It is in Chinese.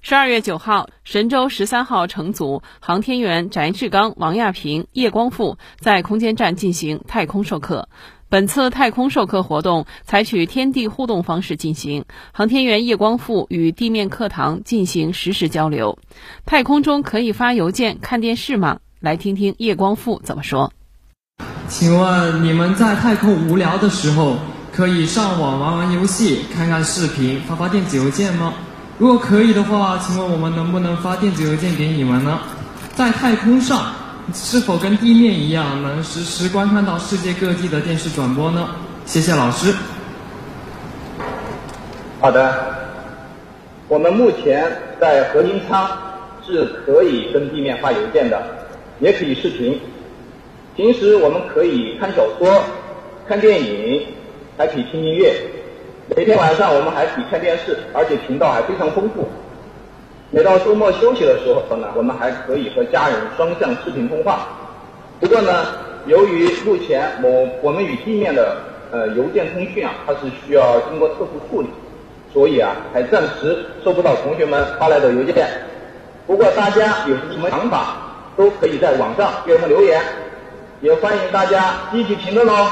十二月九号，神舟十三号乘组航天员翟志刚、王亚平、叶光富在空间站进行太空授课。本次太空授课活动采取天地互动方式进行，航天员叶光富与地面课堂进行实时交流。太空中可以发邮件、看电视吗？来听听叶光富怎么说。请问你们在太空无聊的时候，可以上网玩玩游戏、看看视频、发发电子邮件吗？如果可以的话，请问我们能不能发电子邮件给你们呢？在太空上，是否跟地面一样能实时观看到世界各地的电视转播呢？谢谢老师。好的，我们目前在核心舱是可以跟地面发邮件的，也可以视频。平时我们可以看小说、看电影，还可以听音乐。每天晚上我们还可以看电视，而且频道还非常丰富。每到周末休息的时候呢，我们还可以和家人双向视频通话。不过呢，由于目前我我们与地面的呃邮件通讯啊，它是需要经过特殊处理，所以啊，还暂时收不到同学们发来的邮件。不过大家有什么想法，都可以在网上给我们留言，也欢迎大家积极评论哦。